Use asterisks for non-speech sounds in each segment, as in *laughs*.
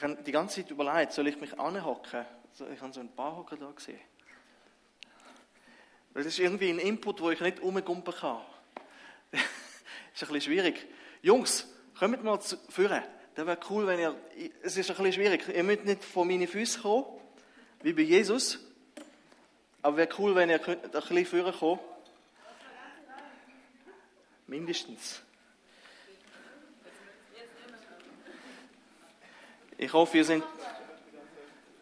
Ich habe die ganze Zeit überlegt, soll ich mich anhocken? Ich habe so ein paar Hocker da gesehen. Weil das ist irgendwie ein Input, wo ich nicht umgumpen kann. das *laughs* ist ein bisschen schwierig. Jungs, kommt mal zu führen. Das wäre cool, wenn ihr. Es ist ein bisschen schwierig. Ihr müsst nicht von meinen Füßen kommen, wie bei Jesus. Aber wäre cool, wenn ihr ein bisschen führen kommt. Mindestens. Ich hoffe, ihr sind,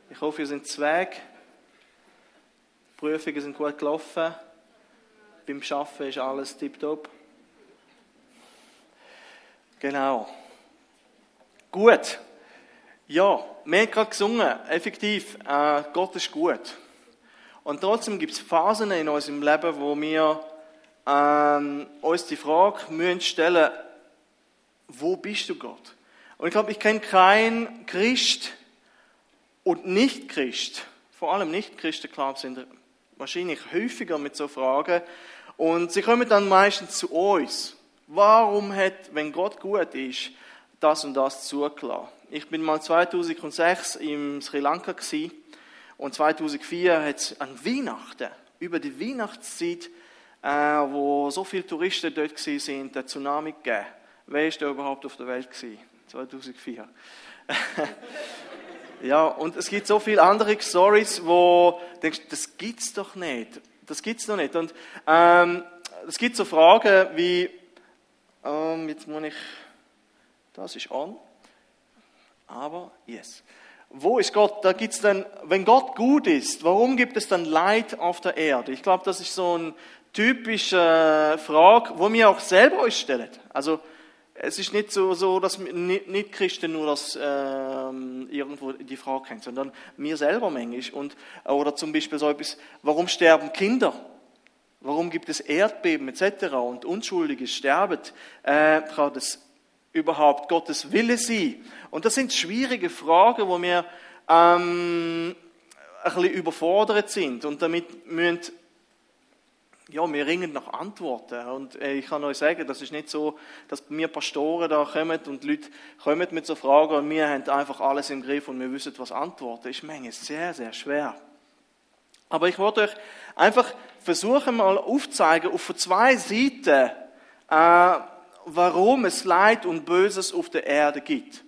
ich hoffe, ihr sind Zweig. Die Prüfungen sind gut gelaufen. Beim Arbeiten ist alles tiptop. Genau. Gut. Ja, wir haben gerade gesungen, effektiv, äh, Gott ist gut. Und trotzdem gibt es Phasen in unserem Leben, wo wir ähm, uns die Frage müssen stellen, wo bist du Gott? Und ich glaube, ich kenne keinen Christ und Nicht-Christ, vor allem Nicht-Christen, glaube sind wahrscheinlich häufiger mit so Fragen. Und sie kommen dann meistens zu uns. Warum hat, wenn Gott gut ist, das und das zugelassen? Ich bin mal 2006 im Sri Lanka gewesen, und 2004 hat es an Weihnachten, über die Weihnachtszeit, äh, wo so viele Touristen dort waren, den Tsunami gegeben. Wer ist da überhaupt auf der Welt gewesen? 2004. *laughs* ja, und es gibt so viele andere Stories, wo du denkst, das gibt's doch nicht. Das gibt's doch nicht. Und ähm, es gibt so Fragen wie, ähm, jetzt muss ich, das ist an, aber yes. Wo ist Gott? Da gibt's dann, wenn Gott gut ist, warum gibt es dann Leid auf der Erde? Ich glaube, das ist so eine typische Frage, wo wir auch selber uns stellen. Also es ist nicht so, so dass nicht Christen nur das ähm, irgendwo die Frage kennen, sondern mir selber manchmal. Und, oder zum Beispiel so etwas, warum sterben Kinder? Warum gibt es Erdbeben etc. und Unschuldige sterben? Äh, kann das überhaupt Gottes Wille sein? Und das sind schwierige Fragen, wo wir ähm, ein bisschen überfordert sind und damit müssen ja, wir ringen nach Antworten. Und äh, ich kann euch sagen, das ist nicht so, dass wir Pastoren da kommen und Leute kommen mit so Fragen und wir haben einfach alles im Griff und wir wissen, was antworten. Ist manchmal sehr, sehr schwer. Aber ich wollte euch einfach versuchen, mal aufzuzeigen, auf zwei Seiten, äh, warum es Leid und Böses auf der Erde gibt.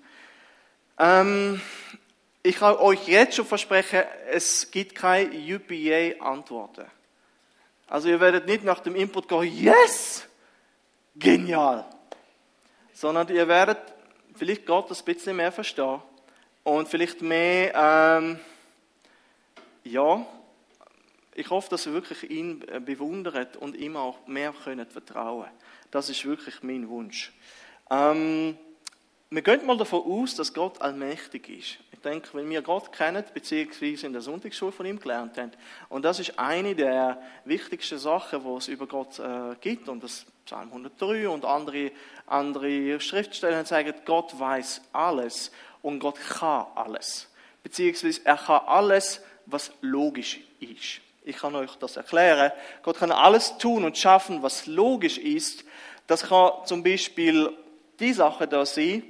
Ähm, ich kann euch jetzt schon versprechen, es gibt keine UPA-Antworten. Also ihr werdet nicht nach dem Input gehen, yes, genial, sondern ihr werdet vielleicht Gott ein bisschen mehr verstehen und vielleicht mehr, ähm, ja, ich hoffe, dass ihr wirklich ihn bewundert und ihm auch mehr könnt vertrauen. Das ist wirklich mein Wunsch. Ähm, wir gehen mal davon aus, dass Gott allmächtig ist. Ich denke, wenn wir Gott kennen, beziehungsweise in der Sonntagsschule von ihm gelernt haben, und das ist eine der wichtigsten Sachen, die es über Gott äh, gibt, und das Psalm 103 und andere, andere Schriftstellen sagen, Gott weiß alles und Gott kann alles. Beziehungsweise er kann alles, was logisch ist. Ich kann euch das erklären. Gott kann alles tun und schaffen, was logisch ist. Das kann zum Beispiel die Sache da sein,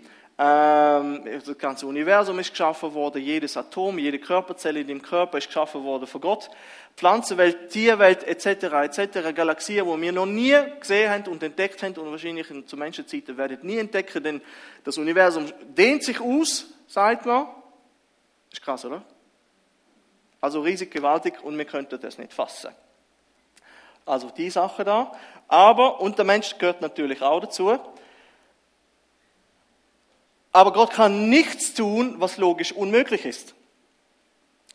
ähm, das ganze Universum ist geschaffen worden, jedes Atom, jede Körperzelle in dem Körper ist geschaffen worden von Gott. Pflanzenwelt, Tierwelt etc. etc. Galaxien, wo wir noch nie gesehen haben und entdeckt haben und wahrscheinlich zu Menschenzeiten werden nie entdecken, denn das Universum dehnt sich aus, sagt man. Ist krass, oder? Also riesig gewaltig und wir könnten das nicht fassen. Also die Sache da. Aber, und der Mensch gehört natürlich auch dazu, aber Gott kann nichts tun, was logisch unmöglich ist.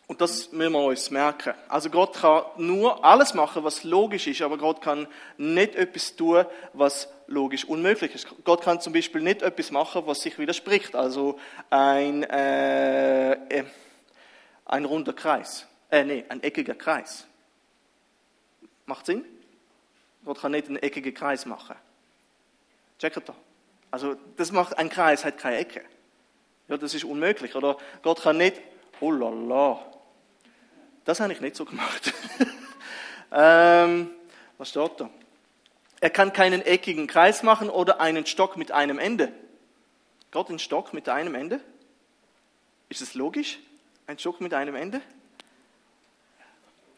Und das müssen wir uns merken. Also Gott kann nur alles machen, was logisch ist, aber Gott kann nicht etwas tun, was logisch unmöglich ist. Gott kann zum Beispiel nicht etwas machen, was sich widerspricht. Also ein, äh, äh ein runder Kreis. Äh, nee, ein eckiger Kreis. Macht Sinn? Gott kann nicht einen eckigen Kreis machen. Checkt da. Also das macht ein Kreis hat keine Ecke. Ja, das ist unmöglich. Oder Gott kann nicht, oh la la. Das habe ich nicht so gemacht. *laughs* ähm, was steht da? Er kann keinen eckigen Kreis machen oder einen Stock mit einem Ende. Gott einen Stock mit einem Ende? Ist es logisch? Ein Stock mit einem Ende?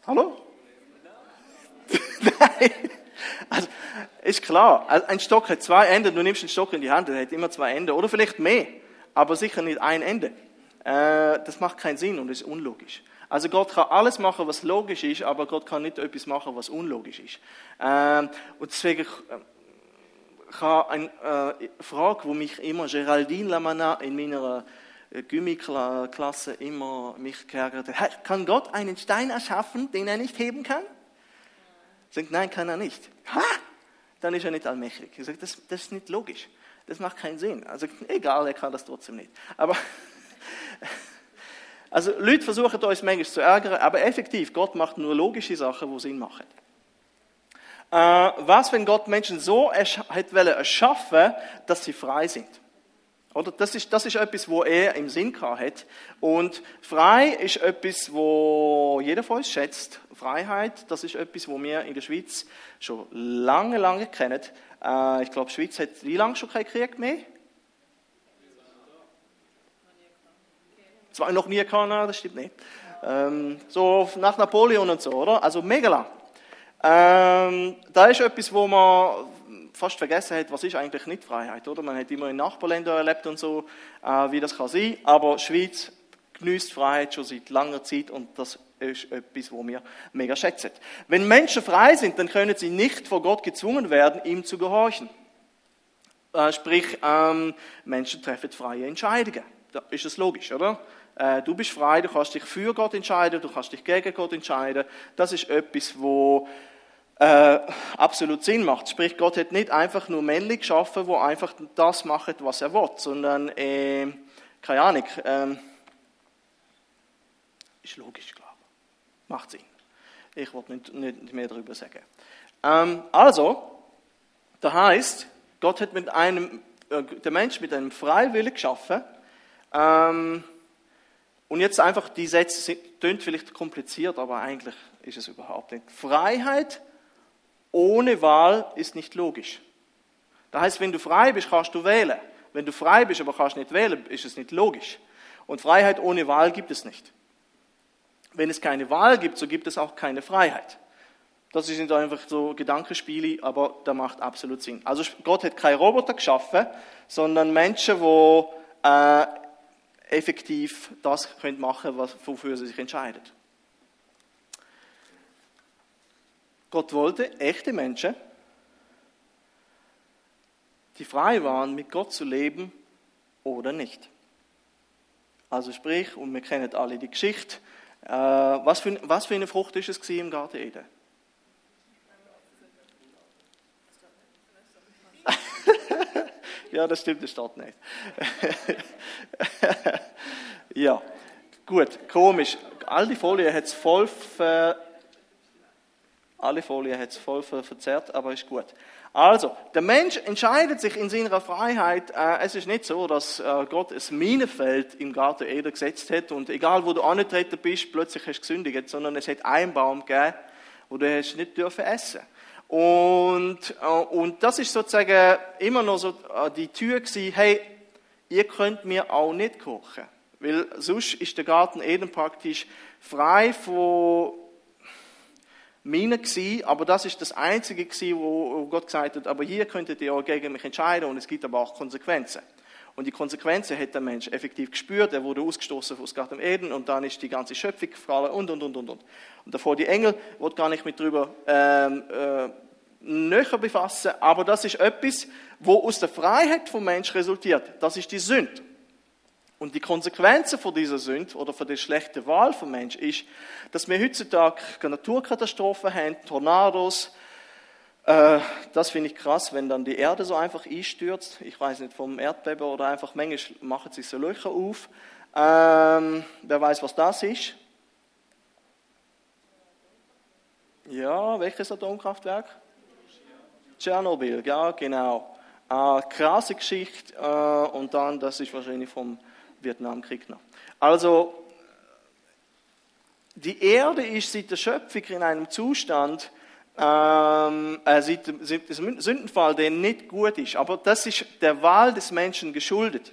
Hallo? *laughs* Nein. Also, ist klar. Also, ein Stock hat zwei Enden. Du nimmst einen Stock in die Hand, der hat immer zwei Enden. Oder vielleicht mehr. Aber sicher nicht ein Ende. Äh, das macht keinen Sinn und ist unlogisch. Also Gott kann alles machen, was logisch ist, aber Gott kann nicht etwas machen, was unlogisch ist. Ähm, und deswegen äh, kann eine äh, Frage, wo mich immer Geraldine Lamana in meiner äh, Gymnasialklasse immer mich geärgert hat, kann Gott einen Stein erschaffen, den er nicht heben kann? Sagt, nein, kann er nicht. Ha! Dann ist er nicht allmächtig. Ich sage, das, das ist nicht logisch. Das macht keinen Sinn. Also egal, er kann das trotzdem nicht. Aber *laughs* also Leute versuchen uns manchmal zu ärgern, aber effektiv, Gott macht nur logische Sachen, die Sinn machen. Äh, was, wenn Gott Menschen so hat erschaffen, dass sie frei sind? Oder? Das, ist, das ist etwas, wo er im Sinn hat. Und frei ist etwas, wo jeder von uns schätzt. Freiheit, das ist etwas, wo wir in der Schweiz schon lange, lange kennen. Äh, ich glaube, die Schweiz hat wie lange schon keinen Krieg mehr? Zwar noch nie gehabt, das stimmt nicht. Ähm, so nach Napoleon und so, oder? Also mega lang. Ähm, da ist etwas, wo man fast vergessen hat, was ist eigentlich nicht Freiheit, oder? Man hat immer in Nachbarländern erlebt und so, äh, wie das kann sein. Aber Schweiz genießt Freiheit schon seit langer Zeit und das ist etwas, wo wir mega schätzen. Wenn Menschen frei sind, dann können sie nicht vor Gott gezwungen werden, ihm zu gehorchen. Äh, sprich, ähm, Menschen treffen freie Entscheidungen. Da ist es logisch, oder? Äh, du bist frei, du kannst dich für Gott entscheiden, du kannst dich gegen Gott entscheiden. Das ist etwas, wo äh, absolut Sinn macht. Sprich, Gott hat nicht einfach nur männlich geschaffen, wo einfach das macht, was er will, sondern, äh, keine Ahnung, äh, ist logisch, glaube ich. Macht Sinn. Ich wollte nicht, nicht mehr darüber sagen. Ähm, also, da heißt, Gott hat mit einem, äh, der Mensch mit einem Freiwillen geschaffen. Ähm, und jetzt einfach, die Sätze tönt vielleicht kompliziert, aber eigentlich ist es überhaupt nicht. Freiheit ohne Wahl ist nicht logisch. Das heißt, wenn du frei bist, kannst du wählen. Wenn du frei bist, aber kannst nicht wählen, ist es nicht logisch. Und Freiheit ohne Wahl gibt es nicht. Wenn es keine Wahl gibt, so gibt es auch keine Freiheit. Das sind einfach so Gedankenspiele, aber da macht absolut Sinn. Also Gott hat keine Roboter geschaffen, sondern Menschen, die äh, effektiv das können machen wofür sie sich entscheiden. Gott wollte echte Menschen, die frei waren, mit Gott zu leben oder nicht. Also sprich, und wir kennen alle die Geschichte, äh, was, für, was für eine Frucht ist es im Garten Eden? *laughs* ja, das stimmt, das steht nicht. *laughs* ja, gut, komisch. All die Folien hat es voll ver alle Folie hat es voll verzerrt, aber ist gut. Also, der Mensch entscheidet sich in seiner Freiheit. Äh, es ist nicht so, dass äh, Gott ein Minenfeld im Garten Eden gesetzt hat und egal wo du angetreten bist, plötzlich hast du gesündigt, sondern es hat einen Baum gegeben, wo du hast nicht dürfen essen. Und, äh, und das ist sozusagen immer noch so die Tür gewesen, hey, ihr könnt mir auch nicht kochen. Weil sonst ist der Garten Eden praktisch frei von Mine gewesen, aber das ist das Einzige gewesen, wo Gott gesagt hat, aber hier könntet ihr auch gegen mich entscheiden und es gibt aber auch Konsequenzen. Und die Konsequenzen hat der Mensch effektiv gespürt, er wurde ausgestoßen aus Garten Eden und dann ist die ganze Schöpfung gefallen und, und, und, und, und. Und davor die Engel, wird gar nicht mit drüber ähm, äh, näher befassen, aber das ist etwas, wo aus der Freiheit vom Mensch resultiert. Das ist die Sünde. Und die Konsequenzen von dieser Sünde oder von der schlechten Wahl vom Mensch ist, dass wir heutzutage Naturkatastrophen haben, Tornados. Äh, das finde ich krass, wenn dann die Erde so einfach einstürzt. Ich weiß nicht, vom Erdbeben oder einfach manchmal machen sich so Löcher auf. Ähm, wer weiß, was das ist? Ja, welches Atomkraftwerk? Tschernobyl, ja, genau. Äh, krasse Geschichte. Äh, und dann, das ist wahrscheinlich vom Vietnamkrieg noch. Also, die Erde ist seit der Schöpfung in einem Zustand, ähm, äh, seit dem Sündenfall, der nicht gut ist. Aber das ist der Wahl des Menschen geschuldet.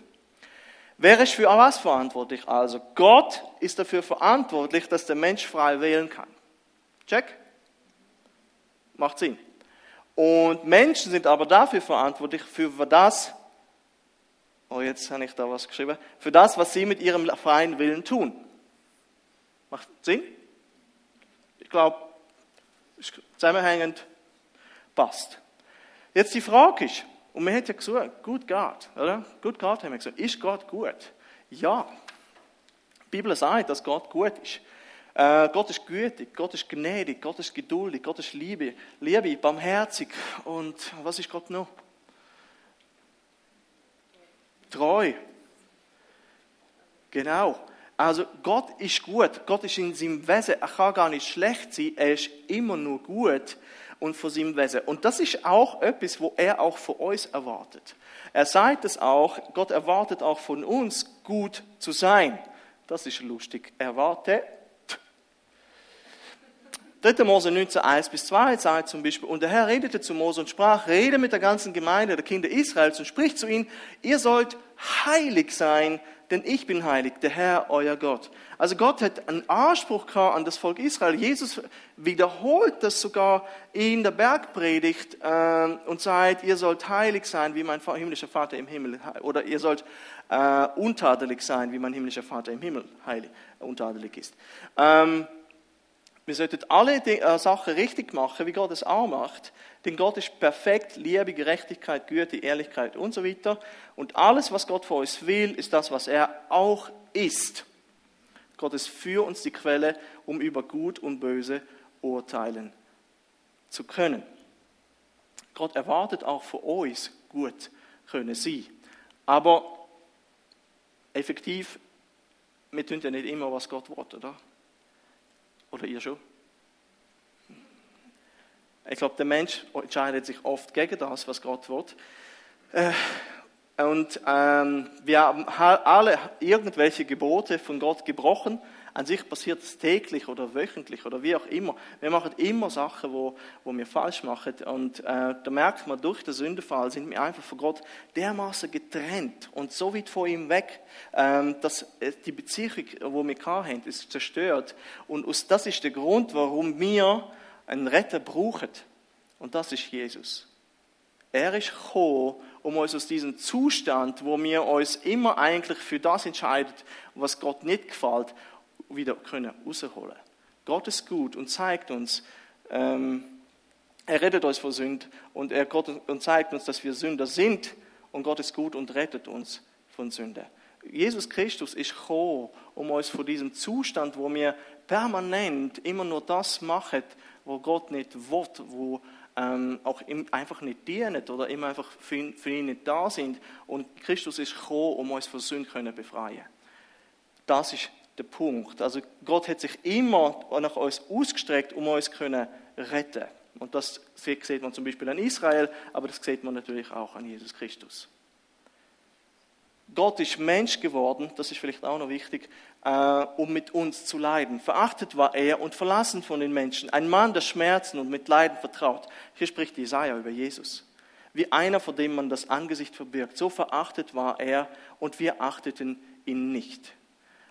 Wer ist für was verantwortlich? Also Gott ist dafür verantwortlich, dass der Mensch frei wählen kann. Check? Macht Sinn. Und Menschen sind aber dafür verantwortlich, für das, oh jetzt habe ich da was geschrieben, für das, was sie mit ihrem freien Willen tun. Macht Sinn? Ich glaube, zusammenhängend passt. Jetzt die Frage ist, und man hat ja gesagt, gut Gott, oder? Gut Gott haben wir gesagt. Ist Gott gut? Ja. Die Bibel sagt, dass Gott gut ist. Äh, Gott ist gütig, Gott ist gnädig, Gott ist geduldig, Gott ist Liebe, Liebe, barmherzig. Und was ist Gott noch? Treu. Genau. Also Gott ist gut, Gott ist in seinem Wesen, er kann gar nicht schlecht sein, er ist immer nur gut und von seinem Wesen. Und das ist auch etwas, wo er auch von uns erwartet. Er sagt es auch, Gott erwartet auch von uns, gut zu sein. Das ist lustig. Erwartet. 3. Mose 19, 1 bis 2 sagt zum Beispiel, und der Herr redete zu Mose und sprach, rede mit der ganzen Gemeinde der Kinder Israels und spricht zu ihnen, ihr sollt heilig sein, denn ich bin heilig, der Herr, euer Gott. Also Gott hat einen Anspruch gehabt an das Volk Israel. Jesus wiederholt das sogar in der Bergpredigt äh, und sagt, ihr sollt heilig sein, wie mein himmlischer Vater im Himmel, oder ihr sollt äh, untadelig sein, wie mein himmlischer Vater im Himmel heilig, untadelig ist. Ähm, wir sollten alle die, äh, Sachen richtig machen, wie Gott es auch macht. Denn Gott ist perfekt, Liebe, Gerechtigkeit, Güte, Ehrlichkeit und so weiter. Und alles, was Gott von uns will, ist das, was er auch ist. Gott ist für uns die Quelle, um über Gut und Böse urteilen zu können. Gott erwartet auch von uns, gut können sie. Aber effektiv, wir tun ja nicht immer, was Gott will, oder? Oder ihr schon? Ich glaube, der Mensch entscheidet sich oft gegen das, was Gott will. Äh, und ähm, wir haben alle irgendwelche Gebote von Gott gebrochen. An sich passiert es täglich oder wöchentlich oder wie auch immer. Wir machen immer Sachen, wo, wo wir falsch machen. Und äh, da merkt man, durch den Sündefall sind wir einfach von Gott dermaßen getrennt und so weit von ihm weg, ähm, dass die Beziehung, die wir haben, ist zerstört. Und das ist der Grund, warum wir einen Retter brauchen. Und das ist Jesus. Er ist gekommen, um uns aus diesem Zustand, wo wir uns immer eigentlich für das entscheiden, was Gott nicht gefällt, wieder können rausholen. Gott ist gut und zeigt uns, ähm, er rettet uns vor Sünd und er Gott und zeigt uns, dass wir Sünder sind und Gott ist gut und rettet uns von Sünde. Jesus Christus ist gekommen, um uns von diesem Zustand, wo wir permanent immer nur das machen, wo Gott nicht will, wo ähm, auch ihm einfach nicht dienen oder immer einfach für ihn, für ihn, nicht da sind. Und Christus ist gekommen, um uns von Sünden zu befreien. Das ist der Punkt. Also Gott hat sich immer nach uns ausgestreckt, um uns zu retten. Und das sieht man zum Beispiel an Israel, aber das sieht man natürlich auch an Jesus Christus. Gott ist Mensch geworden, das ist vielleicht auch noch wichtig, äh, um mit uns zu leiden. Verachtet war er und verlassen von den Menschen. Ein Mann der Schmerzen und mit Leiden vertraut. Hier spricht Jesaja über Jesus. Wie einer, vor dem man das Angesicht verbirgt. So verachtet war er und wir achteten ihn nicht.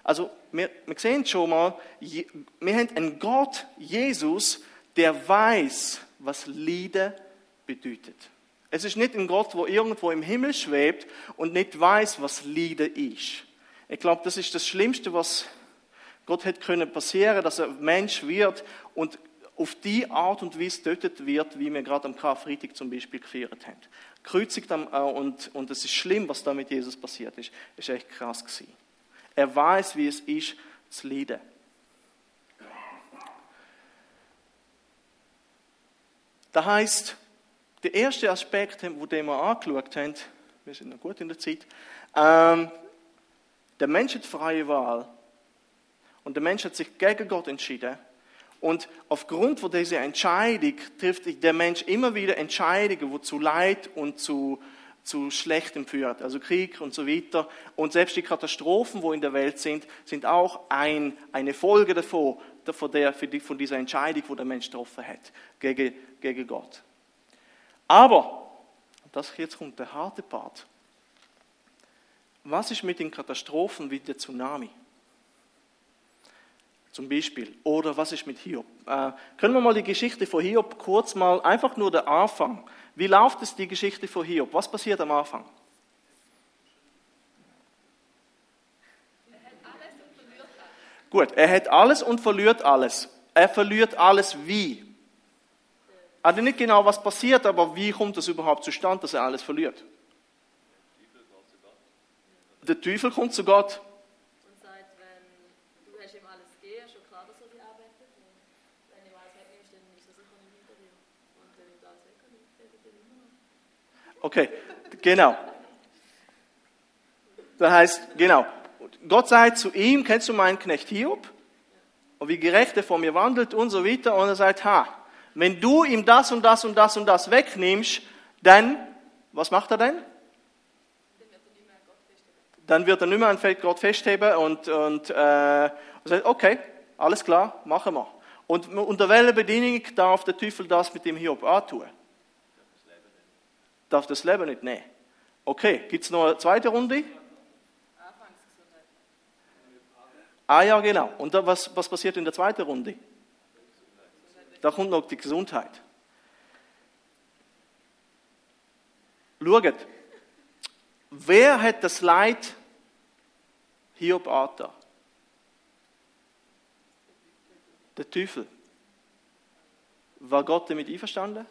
Also, wir, wir sehen schon mal, wir haben einen Gott, Jesus, der weiß, was Lieder bedeutet. Es ist nicht ein Gott, der irgendwo im Himmel schwebt und nicht weiß, was Liebe ist. Ich glaube, das ist das Schlimmste, was Gott hätte können passieren, dass ein Mensch wird und auf die Art und Weise tötet wird, wie wir gerade am Karfreitag zum Beispiel gefeiert haben. Kreuzigt äh, und, und es ist schlimm, was da mit Jesus passiert ist. Ist echt krass gewesen. Er weiß, wie es ist, zu leiden. Das heißt, der erste Aspekt, den wir angeschaut haben, wir sind noch gut in der Zeit, ähm, der Mensch hat freie Wahl und der Mensch hat sich gegen Gott entschieden. Und aufgrund dieser Entscheidung trifft der Mensch immer wieder Entscheidungen, die zu Leid und zu, zu Schlechtem führt, also Krieg und so weiter. Und selbst die Katastrophen, wo in der Welt sind, sind auch ein, eine Folge davon, von, der, von dieser Entscheidung, die der Mensch getroffen hat gegen, gegen Gott. Aber, das jetzt kommt der harte Part, was ist mit den Katastrophen wie der Tsunami? Zum Beispiel. Oder was ist mit Hiob? Äh, können wir mal die Geschichte von Hiob kurz mal, einfach nur der Anfang. Wie läuft es die Geschichte von Hiob? Was passiert am Anfang? Gut, er hat alles und verliert alles. Er verliert alles wie? Also nicht genau, was passiert, aber wie kommt es überhaupt zustande, dass er alles verliert? Der Teufel kommt zu Gott. Und sagt, wenn du hast ihm alles gegeben, schon klar, dass er dich arbeitet. Und wenn ihm alles wegnimmst, dann ist er sicher nicht hinter dir. Und wenn ihm alles wegnimmt, dann er dir immer noch. Okay, genau. Das heißt, genau. Gott sagt zu ihm, kennst du meinen Knecht Hiob? Und wie gerecht er vor mir wandelt und so weiter. Und er sagt, ha, wenn du ihm das und das und das und das wegnimmst, dann, was macht er denn? Dann wird er nicht mehr an Gott festheben und, und, äh, und sagt, okay, alles klar, machen wir. Und unter welcher Bedingung darf der Teufel das mit dem Hiob antun? Darf das Leben nicht? Nein. Okay, gibt es noch eine zweite Runde? Ah ja, genau. Und was, was passiert in der zweiten Runde? Da kommt noch die Gesundheit. Schaut, wer hat das Leid Hiob angetan? Der Teufel. War Gott damit einverstanden?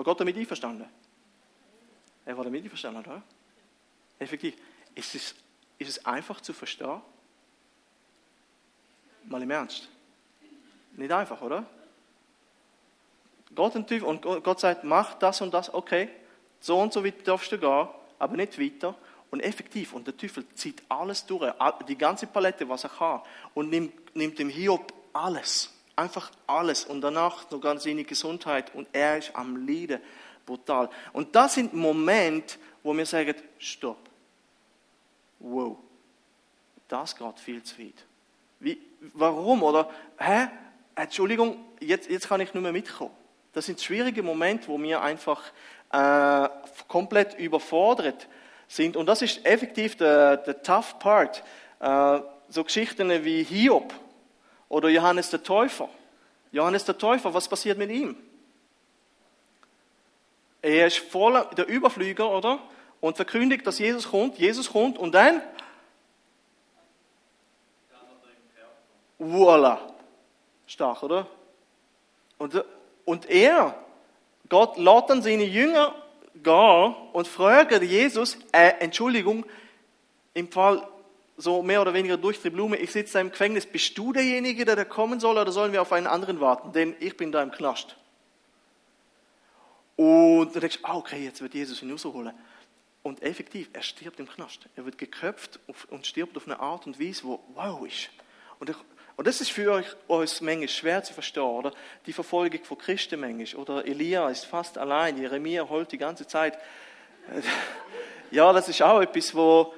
War Gott damit einverstanden? Er war damit einverstanden, oder? Effektiv. Ist es, ist es einfach zu verstehen? Mal im Ernst. Nicht einfach, oder? Gott und Gott sagt, mach das und das, okay, so und so weit darfst du gehen, aber nicht weiter. Und effektiv, und der Teufel zieht alles durch, die ganze Palette, was er kann, und nimmt, nimmt dem Hiob alles, einfach alles, und danach sogar seine Gesundheit, und er ist am Leiden, brutal. Und das sind Momente, wo wir sagen, stopp, wow, das geht viel zu weit. Wie, warum? Oder, hä? Entschuldigung, jetzt, jetzt kann ich nicht mehr mitkommen. Das sind schwierige Momente, wo wir einfach äh, komplett überfordert sind. Und das ist effektiv der, der tough part. Äh, so Geschichten wie Hiob oder Johannes der Täufer. Johannes der Täufer, was passiert mit ihm? Er ist voller der Überflüger, oder? Und verkündigt, dass Jesus kommt. Jesus kommt und dann Voila. Stark, oder? Und, und er, Gott lädt dann seine Jünger gehen und fragt Jesus, äh, Entschuldigung, im Fall so mehr oder weniger durch die Blume, ich sitze da im Gefängnis, bist du derjenige, der da kommen soll oder sollen wir auf einen anderen warten? Denn ich bin da im Knast. Und du denkst, ah, okay, jetzt wird Jesus ihn rausholen. Und effektiv, er stirbt im Knast. Er wird geköpft und stirbt auf eine Art und Weise, wo wow ist. Und ich, und das ist für euch, uns manchmal schwer zu verstehen, oder? Die Verfolgung von Christen manchmal. Oder Elia ist fast allein, Jeremia holt die ganze Zeit. *laughs* Ja, das ist auch etwas, wo,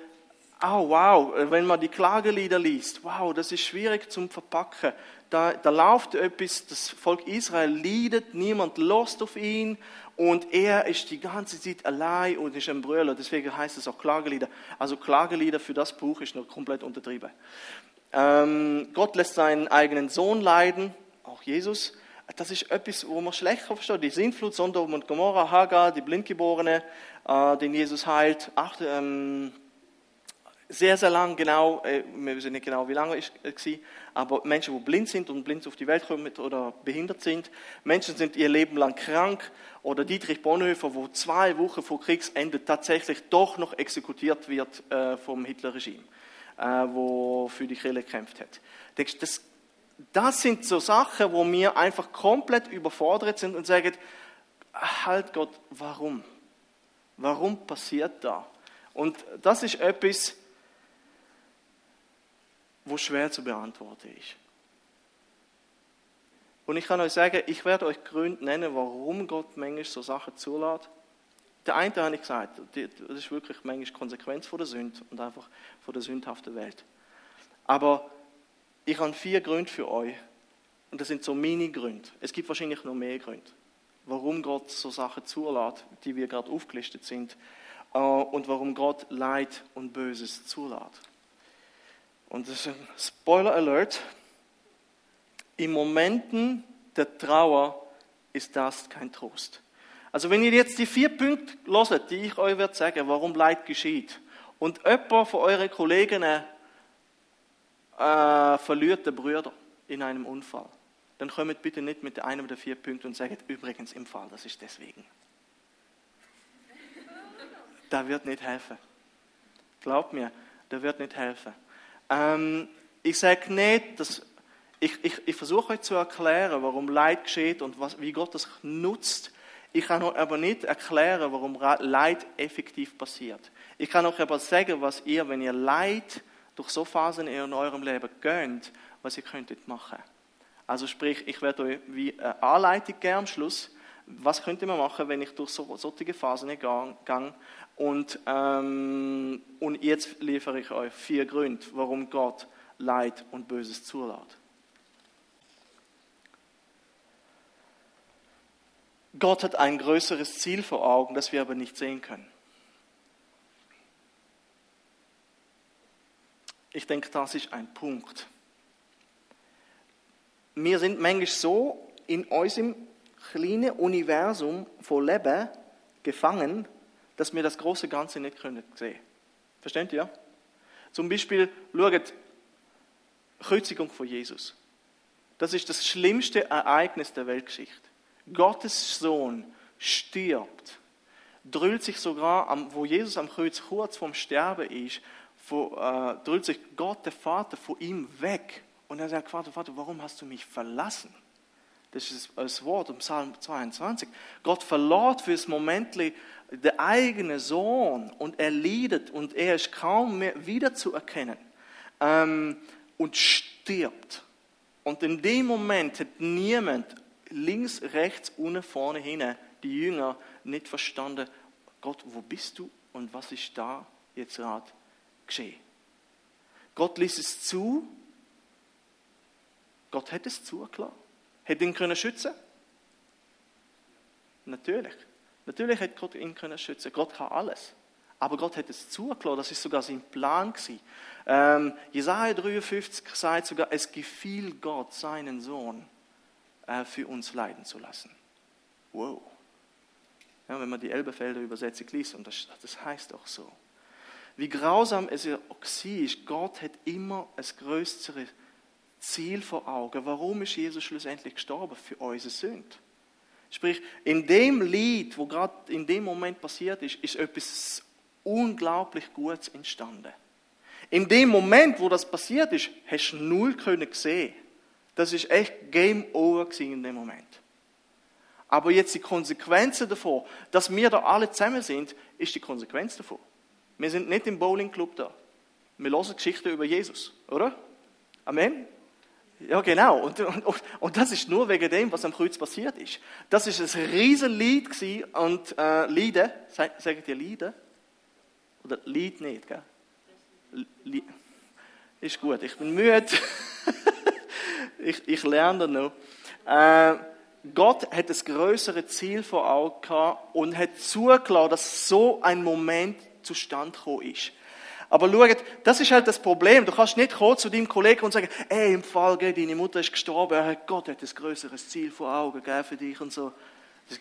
oh wow, wenn man die Klagelieder liest, wow, das ist schwierig zum Verpacken. Da, da läuft etwas, das Volk Israel leidet, niemand lost auf ihn und er ist die ganze Zeit allein und ist ein Brüller. Deswegen heißt es auch Klagelieder. Also Klagelieder für das Buch ist noch komplett untertrieben. Ähm, Gott lässt seinen eigenen Sohn leiden, auch Jesus. Das ist etwas, wo man schlecht versteht. Die Sintflut, Sodom und Gomorra, Hagar, die Blindgeborene, äh, den Jesus heilt. Ach, ähm, sehr, sehr lang, genau, äh, wir wissen nicht genau, wie lange es war, aber Menschen, die blind sind und blind auf die Welt kommen oder behindert sind. Menschen sind ihr Leben lang krank. Oder Dietrich Bonhoeffer, wo zwei Wochen vor Kriegsende tatsächlich doch noch exekutiert wird äh, vom Hitlerregime äh, wo für die Kirche gekämpft hat. Das, das sind so Sachen, wo wir einfach komplett überfordert sind und sagen, halt Gott, warum? Warum passiert da? Und das ist etwas, wo schwer zu beantworten ist. Und ich kann euch sagen, ich werde euch Gründe nennen, warum Gott manchmal so Sachen zulässt. Der eine habe ich gesagt, das ist wirklich manchmal Konsequenz von der Sünde und einfach von der sündhaften Welt. Aber ich habe vier Gründe für euch. Und das sind so Mini-Gründe. Es gibt wahrscheinlich noch mehr Gründe. warum Gott so Sachen zulässt, die wir gerade aufgelistet sind, äh, und warum Gott Leid und Böses zulässt. Und das ist ein Spoiler Alert. In Momenten der Trauer ist das kein Trost. Also wenn ihr jetzt die vier Punkte loset, die ich euch werde sagen, warum Leid geschieht, und jemand von euren Kollegen äh, verliert den Brüder in einem Unfall, dann kommt bitte nicht mit einem der vier Punkte und sagt, übrigens im Fall, das ist deswegen. Da wird nicht helfen. Glaubt mir, da wird nicht helfen. Ähm, ich sage nicht, dass ich, ich, ich versuche euch zu erklären, warum Leid geschieht und was, wie Gott das nutzt. Ich kann euch aber nicht erklären, warum Leid effektiv passiert. Ich kann euch aber sagen, was ihr, wenn ihr Leid durch so Phasen in eurem Leben gönnt, was ihr könntet machen. Also sprich, ich werde euch wie eine Anleitung geben am Schluss. Was könnte man machen, wenn ich durch so, solche Phasen gehe? Und, ähm, und jetzt liefere ich euch vier Gründe, warum Gott Leid und Böses zulässt. Gott hat ein größeres Ziel vor Augen, das wir aber nicht sehen können. Ich denke, das ist ein Punkt. Wir sind manchmal so in unserem kleinen Universum von Leben gefangen, dass wir das große Ganze nicht sehen können. Versteht ihr? Zum Beispiel, schaut, Kreuzigung von Jesus. Das ist das schlimmste Ereignis der Weltgeschichte. Gottes Sohn stirbt, drüllt sich sogar, wo Jesus am Kreuz kurz vorm Sterben ist, äh, drüllt sich Gott, der Vater, von ihm weg. Und er sagt, Vater, Vater, warum hast du mich verlassen? Das ist das Wort im Psalm 22. Gott verlor für das Moment der eigene Sohn und er leidet und er ist kaum mehr wiederzuerkennen ähm, und stirbt. Und in dem Moment hat niemand links, rechts, unten, vorne, hinten, die Jünger nicht verstanden, Gott, wo bist du und was ist da jetzt gerade geschehen? Gott ließ es zu, Gott hätte es zugelassen, hätte ihn können schützen Natürlich. Natürlich hätte Gott ihn können schützen. Gott kann alles. Aber Gott hat es zugelassen. Das ist sogar sein Plan gewesen. Ähm, Jesaja 53 sagt sogar, es gefiel Gott, seinen Sohn äh, für uns leiden zu lassen. Wow. Ja, wenn man die Elbefelder Übersetzung liest, und das, das heißt auch so. Wie grausam es auch ist, Gott hat immer ein größeres Ziel vor Augen. Warum ist Jesus schlussendlich gestorben? Für unsere Sünde. Sprich, in dem Lied, wo gerade in dem Moment passiert ist, ist etwas unglaublich Gutes entstanden. In dem Moment, wo das passiert ist, hast du null können sehen. Das ist echt Game Over in dem Moment. Aber jetzt die Konsequenzen davon, dass wir da alle zusammen sind, ist die Konsequenz davon. Wir sind nicht im Bowling Club da. Wir hören Geschichten über Jesus, oder? Amen? Ja, genau. Und, und, und das ist nur wegen dem, was am Kreuz passiert ist. Das ist ein riesen Lied gewesen und äh, Lieder, sagt ihr Lieder? Oder Lied nicht, gell? Lied. Ist gut, ich bin müde. *laughs* ich, ich lerne noch. Äh, Gott hat das größere Ziel vor Augen gehabt und hat zugelassen, dass so ein Moment zustande gekommen ist. Aber schaut, das ist halt das Problem. Du kannst nicht kommen zu deinem Kollegen und sagen, ey, im Fall, gell, deine Mutter ist gestorben, Gott hat ein größeres Ziel vor Augen gell, für dich und so. Das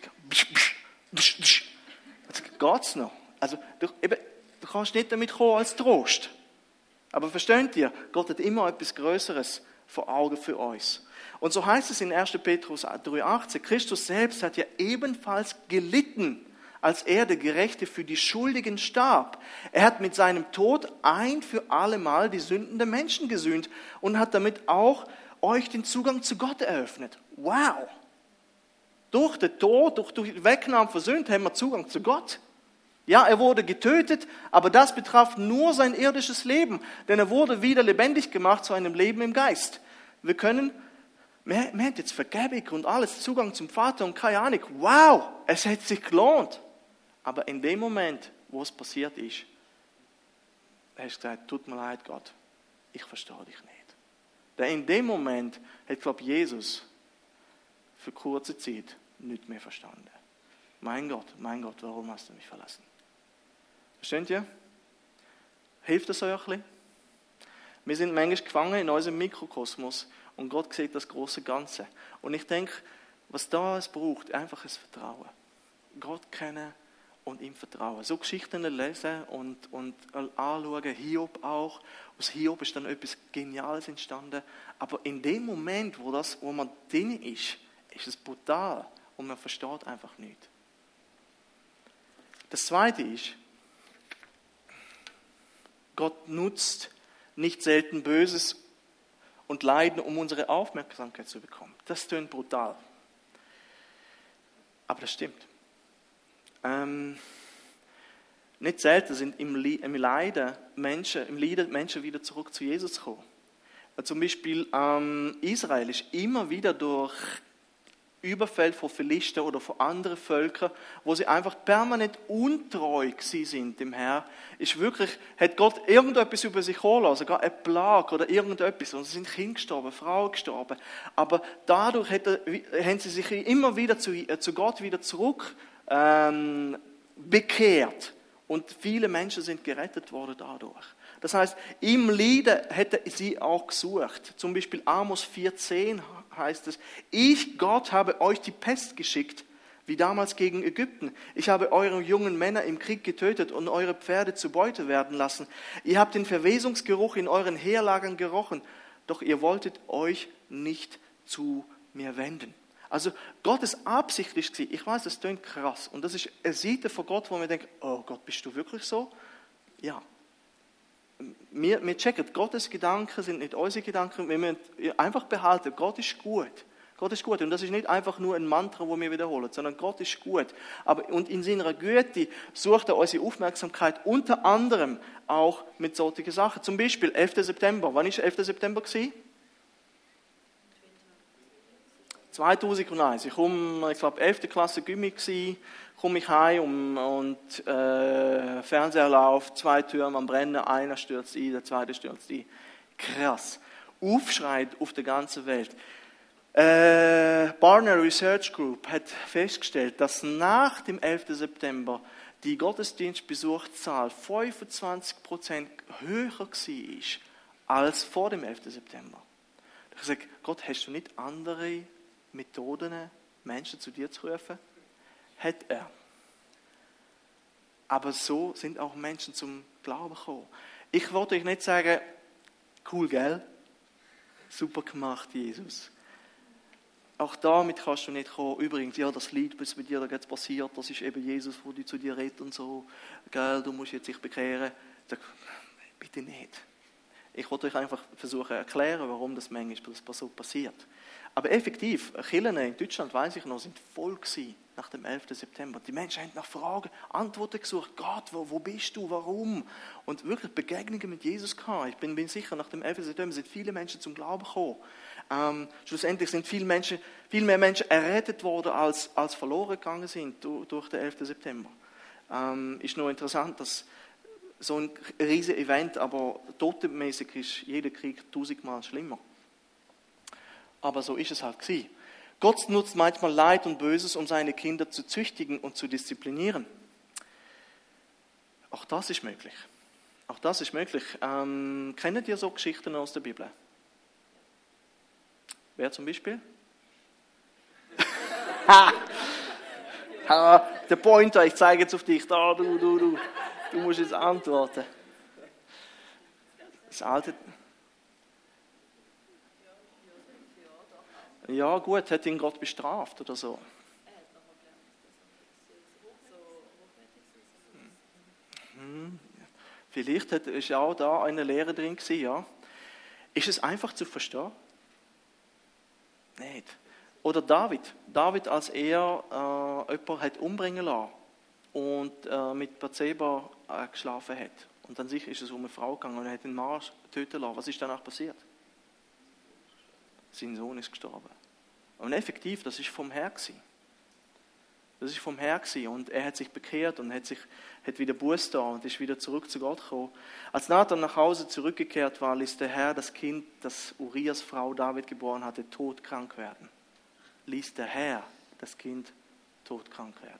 geht's noch. Also, du, eben, du kannst nicht damit kommen als Trost. Aber versteht ihr, Gott hat immer etwas Größeres vor Augen für uns. Und so heißt es in 1. Petrus 3,18, Christus selbst hat ja ebenfalls gelitten, als er, der Gerechte, für die Schuldigen starb. Er hat mit seinem Tod ein für alle Mal die Sünden der Menschen gesühnt und hat damit auch euch den Zugang zu Gott eröffnet. Wow! Durch den Tod, durch die Wegnahme Sünden haben wir Zugang zu Gott. Ja, er wurde getötet, aber das betraf nur sein irdisches Leben, denn er wurde wieder lebendig gemacht zu einem Leben im Geist. Wir können, wir haben jetzt Vergebung und alles, Zugang zum Vater und keine Ahnung. Wow, es hat sich gelohnt. Aber in dem Moment, wo es passiert ist, hast du gesagt, tut mir leid, Gott, ich verstehe dich nicht. Denn in dem Moment hat, glaube ich, Jesus für kurze Zeit nicht mehr verstanden. Mein Gott, mein Gott, warum hast du mich verlassen? Versteht ihr? Hilft das euch ein bisschen? Wir sind manchmal gefangen in unserem Mikrokosmos und Gott sieht das große Ganze. Und ich denke, was da es braucht, einfach ein Vertrauen. Gott kennen und ihm vertrauen. So Geschichten lesen und, und anschauen, Hiob auch. Aus Hiob ist dann etwas Geniales entstanden. Aber in dem Moment, wo, das, wo man drin ist, ist es brutal und man versteht einfach nicht. Das Zweite ist, Gott nutzt nicht selten Böses und Leiden, um unsere Aufmerksamkeit zu bekommen. Das tönt brutal. Aber das stimmt. Ähm, nicht selten sind im, Leiden Menschen, im Leiden Menschen wieder zurück zu Jesus gekommen. Zum Beispiel ähm, Israel ist immer wieder durch Überfälle von Philisten oder von anderen Völkern, wo sie einfach permanent untreu sind dem Herrn, ist wirklich, hat Gott irgendetwas über sich kommen lassen, gar eine Plage oder irgendetwas. Und es sind Kinder gestorben, Frauen gestorben. Aber dadurch er, haben sie sich immer wieder zu, äh, zu Gott wieder zurück ähm, bekehrt. Und viele Menschen sind gerettet worden dadurch. Das heißt, im Lieden hätte sie auch gesucht. Zum Beispiel Amos 4,10 heißt es, ich, Gott, habe euch die Pest geschickt, wie damals gegen Ägypten. Ich habe eure jungen Männer im Krieg getötet und eure Pferde zu Beute werden lassen. Ihr habt den Verwesungsgeruch in euren Heerlagern gerochen, doch ihr wolltet euch nicht zu mir wenden. Also Gott ist absichtlich gewesen. Ich weiß, das klingt krass. Und das ist eine Seite von Gott, wo man denkt, oh Gott, bist du wirklich so? Ja, wir, wir checken, Gottes Gedanken sind nicht unsere Gedanken. Wir müssen einfach behalten, Gott ist gut. Gott ist gut. Und das ist nicht einfach nur ein Mantra, wo wir wiederholen, sondern Gott ist gut. Aber, und in seiner Güte sucht er unsere Aufmerksamkeit unter anderem auch mit solchen Sachen. Zum Beispiel 11. September. Wann ist 11. September gewesen? 2001. Ich komme, ich glaube, 11. Klasse Gymmi gewesen komme ich heim und, und äh, Fernseher läuft, zwei Türen am Brennen, einer stürzt ein, der zweite stürzt ein. Krass. Aufschreit auf der ganzen Welt. Äh, Barner Research Group hat festgestellt, dass nach dem 11. September die Gottesdienstbesuchszahl 25% höher war als vor dem 11. September. Ich gesagt, Gott, hast du nicht andere Methoden, Menschen zu dir zu rufen? hat er. Aber so sind auch Menschen zum Glauben gekommen. Ich wollte euch nicht sagen, cool, gell? Super gemacht, Jesus. Auch damit kannst du nicht kommen. Übrigens, ja, das Lied, was bei dir da jetzt passiert, das ist eben Jesus, wo die zu dir redet und so. Gell, du musst jetzt dich bekehren. Bitte nicht. Ich wollte euch einfach versuchen erklären, warum das manchmal so passiert. Aber effektiv, Kirchen in Deutschland, weiß ich noch, sind voll gewesen nach dem 11. September. Die Menschen haben nach Fragen, Antworten gesucht. Gott, wo, wo bist du, warum? Und wirklich Begegnungen mit Jesus gehabt. Ich bin, bin sicher, nach dem 11. September sind viele Menschen zum Glauben gekommen. Ähm, schlussendlich sind viele, Menschen, viel mehr Menschen errettet worden, als, als verloren gegangen sind durch, durch den 11. September. Ähm, ist nur interessant, dass so ein riesiges Event, aber totenmäßig ist jeder Krieg tausendmal schlimmer. Aber so ist es halt gewesen. Gott nutzt manchmal Leid und Böses, um seine Kinder zu züchtigen und zu disziplinieren. Auch das ist möglich. Auch das ist möglich. Ähm, kennt ihr so Geschichten aus der Bibel? Wer zum Beispiel? *laughs* ha! Der Pointer, ich zeige jetzt auf dich. Da, du, du, du. Du musst jetzt antworten. Das alte. Ja, gut, hat ihn Gott bestraft oder so. Hm. Vielleicht hat, ist auch da eine Lehre drin gewesen, ja. Ist es einfach zu verstehen? Nicht. Oder David. David, als er äh, jemanden hat umbringen lassen und äh, mit Bathseba äh, geschlafen hat. Und an sich ist es um eine Frau gegangen und er hat den Mann töten lassen. Was ist danach passiert? Sein Sohn ist gestorben. Und effektiv, das ist vom Herr. Das ist vom Herr und er hat sich bekehrt und hat sich hat wieder Buß da und ist wieder zurück zu Gott gekommen. Als Nathan nach Hause zurückgekehrt war, ließ der Herr das Kind, das Urias Frau David geboren hatte, todkrank werden. Ließ der Herr das Kind todkrank werden.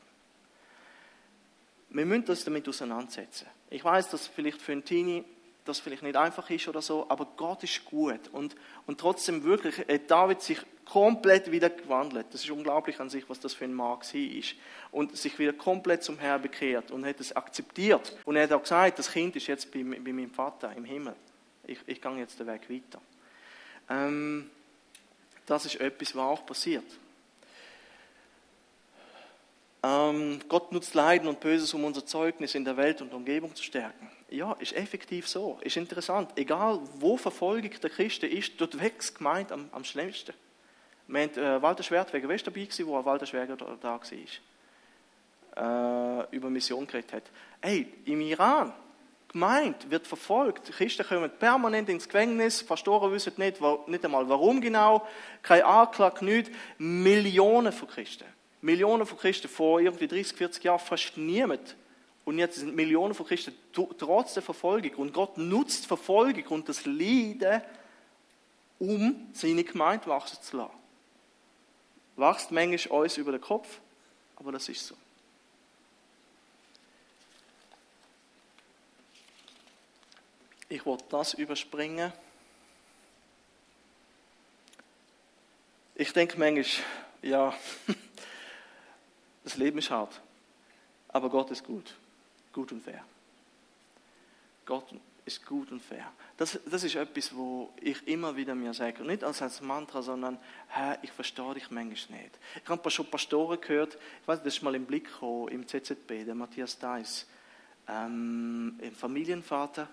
Wir müssen uns damit auseinandersetzen. Ich weiß, dass vielleicht für einen Teenie das vielleicht nicht einfach ist oder so, aber Gott ist gut. Und, und trotzdem wirklich, hat David sich komplett wieder gewandelt. Das ist unglaublich an sich, was das für ein Mann war. Und sich wieder komplett zum Herrn bekehrt und hat es akzeptiert. Und er hat auch gesagt, das Kind ist jetzt bei, bei meinem Vater im Himmel. Ich, ich gehe jetzt den Weg weiter. Ähm, das ist etwas, was auch passiert. Ähm, Gott nutzt Leiden und Böses, um unser Zeugnis in der Welt und Umgebung zu stärken. Ja, ist effektiv so. Ist interessant. Egal, wo Verfolgung der Christen ist, dort wächst gemeint am, am schlimmsten. Wir haben äh, Walter Schwertweg, wer dabei gewesen, wo Walter Schwertweg da, da war? Äh, über Mission geredet hat. Hey, im Iran, Gemeinde wird verfolgt. Christen kommen permanent ins Gefängnis. Pastoren wissen nicht, nicht einmal warum genau. Keine Anklage, nichts. Millionen von Christen. Millionen von Christen vor irgendwie 30, 40 Jahren fast niemand. Und jetzt sind Millionen von Christen trotz der Verfolgung. Und Gott nutzt Verfolgung und das Leiden, um seine Gemeinde wachsen zu lassen. Wachst manchmal uns über den Kopf, aber das ist so. Ich wollte das überspringen. Ich denke manchmal, ja, *laughs* das Leben ist hart, aber Gott ist gut, gut und fair. Gott ist gut und fair. Das, das ist etwas, wo ich immer wieder mir sage, nicht als, als Mantra, sondern, Herr, ich verstehe dich manchmal nicht. Ich habe schon Pastoren gehört, ich weiß, das ist mal im Blick gekommen, im CZB, der Matthias Deiss, ähm, ein Familienvater,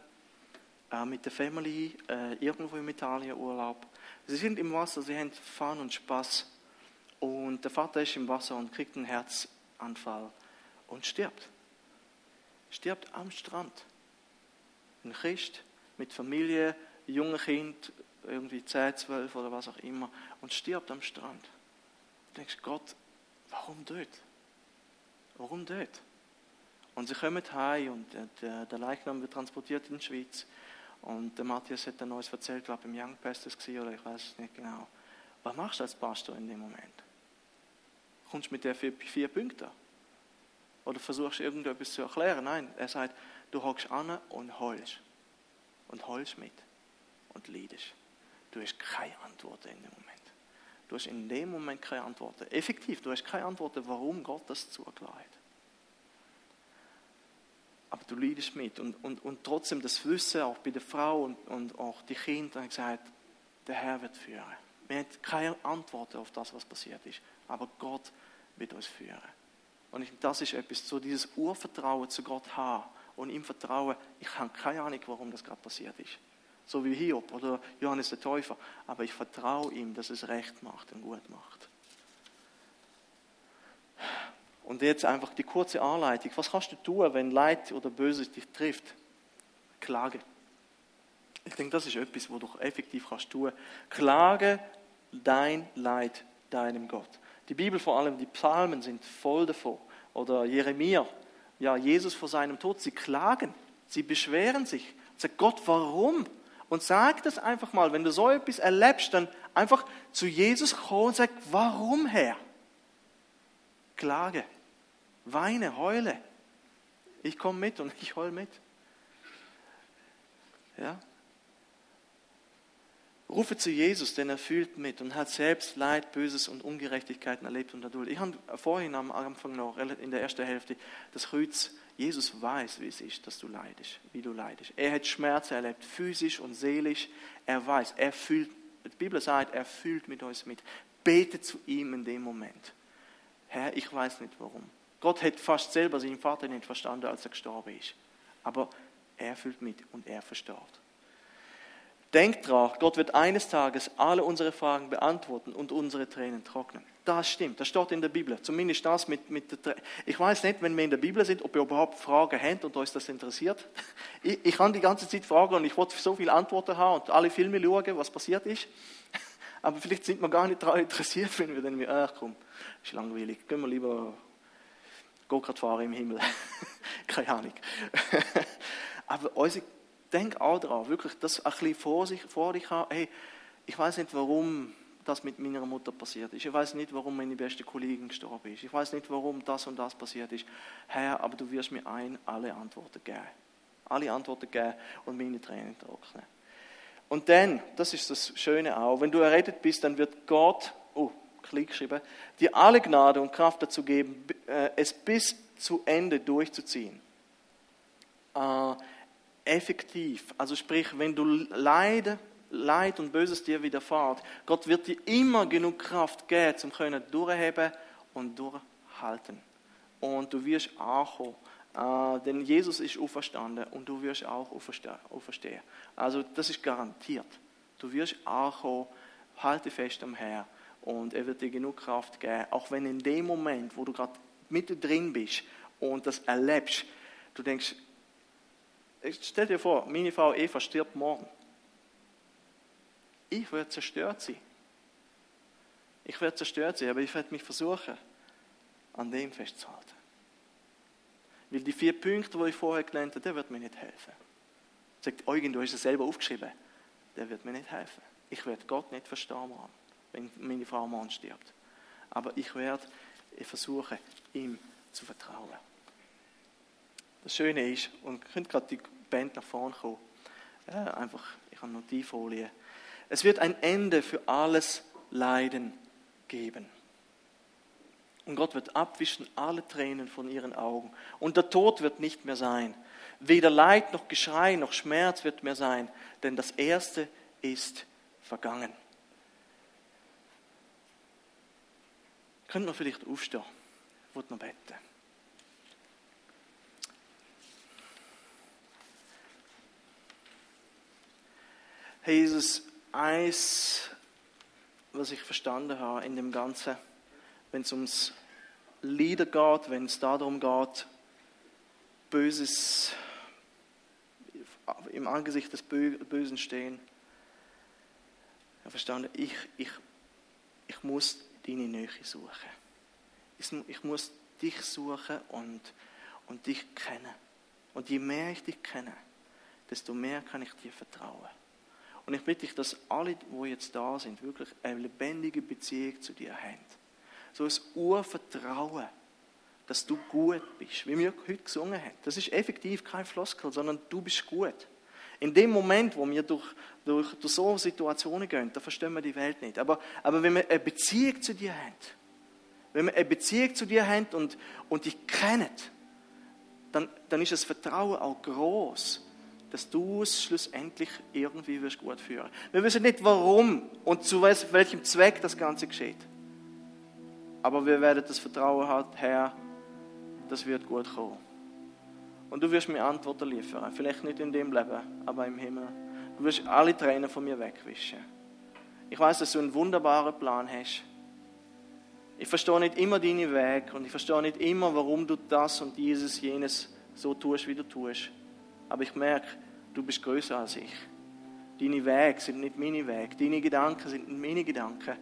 äh, mit der Family äh, irgendwo in Italien Urlaub. Sie sind im Wasser, sie haben Fun und Spaß. Und der Vater ist im Wasser und kriegt einen Herzanfall und stirbt. Stirbt am Strand. Ein Christ mit Familie, junge Kind, irgendwie 10, 12 oder was auch immer, und stirbt am Strand. Du denkst, Gott, warum dort? Warum dort? Und sie kommen heim und der, Leichnam wird transportiert in die Schweiz. Und der Matthias hat dann uns erzählt, glaube ich, im Young Pastors oder ich weiß es nicht genau. Was machst du als Pastor in dem Moment? Kommst du mit den vier, vier Punkten? Oder versuchst irgendetwas zu erklären? Nein, er sagt, du hockst an und heulst. Und heulst mit. Und leidest. Du hast keine Antworten in dem Moment. Du hast in dem Moment keine Antworten. Effektiv, du hast keine Antworten, warum Gott das zugelassen hat aber du leidest mit. Und, und, und trotzdem das Wissen, auch bei der Frau und, und auch die Kinder, haben gesagt, der Herr wird führen. Wir haben keine Antwort auf das, was passiert ist, aber Gott wird uns führen. Und ich, das ist etwas, so dieses Urvertrauen zu Gott haben und ihm vertrauen, ich habe keine Ahnung, warum das gerade passiert ist. So wie Hiob oder Johannes der Täufer. Aber ich vertraue ihm, dass es recht macht und gut macht. Und jetzt einfach die kurze Anleitung. Was kannst du tun, wenn Leid oder Böses dich trifft? Klage. Ich denke, das ist etwas, was du effektiv kannst tun. Klage dein Leid deinem Gott. Die Bibel, vor allem die Psalmen, sind voll davon. Oder Jeremia, ja, Jesus vor seinem Tod, sie klagen, sie beschweren sich. Sag Gott, warum? Und sag das einfach mal, wenn du so etwas erlebst, dann einfach zu Jesus kommen und sag, warum Herr? Klage weine, heule. Ich komme mit und ich heule mit. Ja? Rufe zu Jesus, denn er fühlt mit und hat selbst Leid, Böses und Ungerechtigkeiten erlebt und erduldet. Ich habe vorhin am Anfang noch, in der ersten Hälfte, das Kreuz, Jesus weiß, wie es ist, dass du leidest, wie du leidest. Er hat Schmerzen erlebt, physisch und seelisch. Er weiß, er fühlt, die Bibel sagt, er fühlt mit uns mit. Bete zu ihm in dem Moment. Herr, ich weiß nicht warum. Gott hat fast selber seinen Vater nicht verstanden, als er gestorben ist. Aber er fühlt mit und er versteht. Denkt dran, Gott wird eines Tages alle unsere Fragen beantworten und unsere Tränen trocknen. Das stimmt, das steht in der Bibel. Zumindest das mit, mit der Tränen. Ich weiß nicht, wenn wir in der Bibel sind, ob ihr überhaupt Fragen habt und euch das interessiert. *laughs* Ich, ich kann die ganze Zeit fragen und ich wollte so viele Antworten haben und alle Filme schauen, was passiert ist. *laughs* Aber vielleicht sind wir gar nicht daran interessiert, wenn wir dann, ach komm, ist langweilig, gehen wir lieber Go-Kart fahren im Himmel. *laughs* Keine Ahnung. Aber unsere, denk auch daran, wirklich das ein bisschen vor, sich, vor dich haben. Hey, ich weiß nicht, warum das mit meiner Mutter passiert ist. Ich weiß nicht, warum meine beste Kollegin gestorben ist. Ich weiß nicht, warum das und das passiert ist. Herr, aber du wirst mir ein alle Antworten geben. Alle Antworten geben und meine Tränen trocknen. Und dann, das ist das Schöne auch, wenn du errettet bist, dann wird Gott, oh, klein geschrieben, dir alle Gnade und Kraft dazu geben, äh, es bis zu Ende durchzuziehen. Effektiv, also sprich, wenn du Leid, Leid und Böses dir widerfahrt, Gott wird dir immer genug Kraft geben, zum können durchheben und durchhalten. Und du wirst ankommen äh, denn Jesus ist auferstanden und du wirst auch auferstehen. Also das ist garantiert. Du wirst auch kommen, halte fest am Herrn und er wird dir genug Kraft geben, auch wenn in dem Moment, wo du gerade mittendrin bist und das erlebst, du denkst, stell dir vor, meine Frau Eva stirbt morgen. Ich werde zerstört sein. Ich werde zerstört sein, aber ich werde mich versuchen, an dem festzuhalten. Weil die vier Punkte, die ich vorher genannt habe, der wird mir nicht helfen. Sagt Eugen, du hast es selber aufgeschrieben. Der wird mir nicht helfen. Ich werde Gott nicht verstehen, wenn meine Frau morgen stirbt. Aber ich werde versuchen, ihm zu vertrauen. Das Schöne ist, und ihr könnt gerade die Band nach vorne kommen, äh, einfach, ich habe noch die Folie. Es wird ein Ende für alles Leiden geben. Und Gott wird abwischen alle Tränen von ihren Augen. Und der Tod wird nicht mehr sein. Weder Leid noch Geschrei noch Schmerz wird mehr sein, denn das Erste ist vergangen. Könnte man vielleicht aufstehen? Würde noch beten. Herr Jesus, eins, was ich verstanden habe in dem Ganzen, wenn es ums Lieder geht, wenn es darum geht, Böses im Angesicht des Bösen stehen. Ja, verstanden, ich, ich, ich muss deine Nähe suchen. Ich muss dich suchen und, und dich kennen. Und je mehr ich dich kenne, desto mehr kann ich dir vertrauen. Und ich bitte dich, dass alle, die jetzt da sind, wirklich eine lebendige Beziehung zu dir haben so ein Urvertrauen, dass du gut bist, wie wir heute gesungen haben. Das ist effektiv kein Floskel, sondern du bist gut. In dem Moment, wo wir durch, durch, durch so Situationen gehen, da verstehen wir die Welt nicht. Aber, aber wenn wir eine Beziehung zu dir haben, wenn wir eine Beziehung zu dir haben und, und dich kennen, dann, dann ist das Vertrauen auch groß, dass du es schlussendlich irgendwie wirst gut führen. Wir wissen nicht, warum und zu welchem Zweck das Ganze geschieht. Aber wir werden das Vertrauen haben, Herr, das wird gut kommen. Und du wirst mir Antworten liefern. Vielleicht nicht in dem Leben, aber im Himmel. Du wirst alle Tränen von mir wegwischen. Ich weiß, dass du einen wunderbaren Plan hast. Ich verstehe nicht immer deine Wege und ich verstehe nicht immer, warum du das und dieses, jenes so tust, wie du tust. Aber ich merke, du bist größer als ich. Deine Wege sind nicht meine Wege. Deine Gedanken sind nicht meine Gedanken.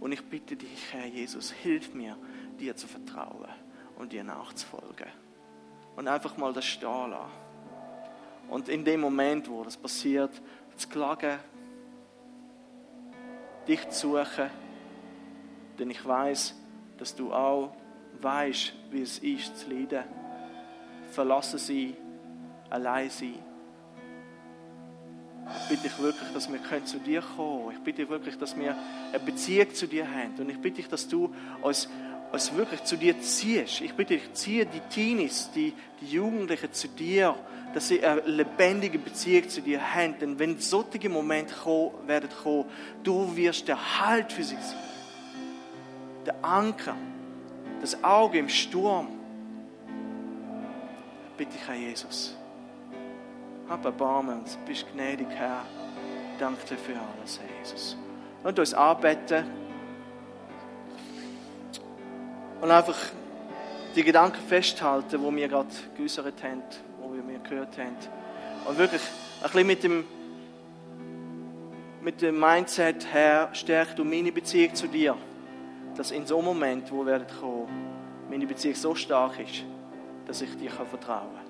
Und ich bitte dich, Herr Jesus, hilf mir, dir zu vertrauen und dir nachzufolgen. Und einfach mal das stehen lassen. Und in dem Moment, wo das passiert, zu klagen, dich zu suchen, denn ich weiß, dass du auch weißt, wie es ist zu leiden. Verlassen sie, allein sein ich bitte dich wirklich, dass wir zu dir kommen können. Ich bitte dich wirklich, dass wir eine Beziehung zu dir haben. Und ich bitte dich, dass du uns, uns wirklich zu dir ziehst. Ich bitte dich, ziehe die Teenies, die, die Jugendlichen zu dir, dass sie eine lebendige Beziehung zu dir haben. Denn wenn solche Momente kommen, werden kommen, du wirst der Halt für sie sein. Der Anker, das Auge im Sturm. Ich bitte dich, Herr Jesus. Hab Erbarmen und bist gnädig, Herr. Danke dir für alles, Jesus. Und uns anbeten. Und einfach die Gedanken festhalten, wo wir gerade geäußert haben, wo wir mir gehört haben. Und wirklich ein bisschen mit dem, mit dem Mindset, Herr, stärk du meine Beziehung zu dir. Dass in so einem Moment, wo wir kommen, meine Beziehung so stark ist, dass ich dir vertrauen kann.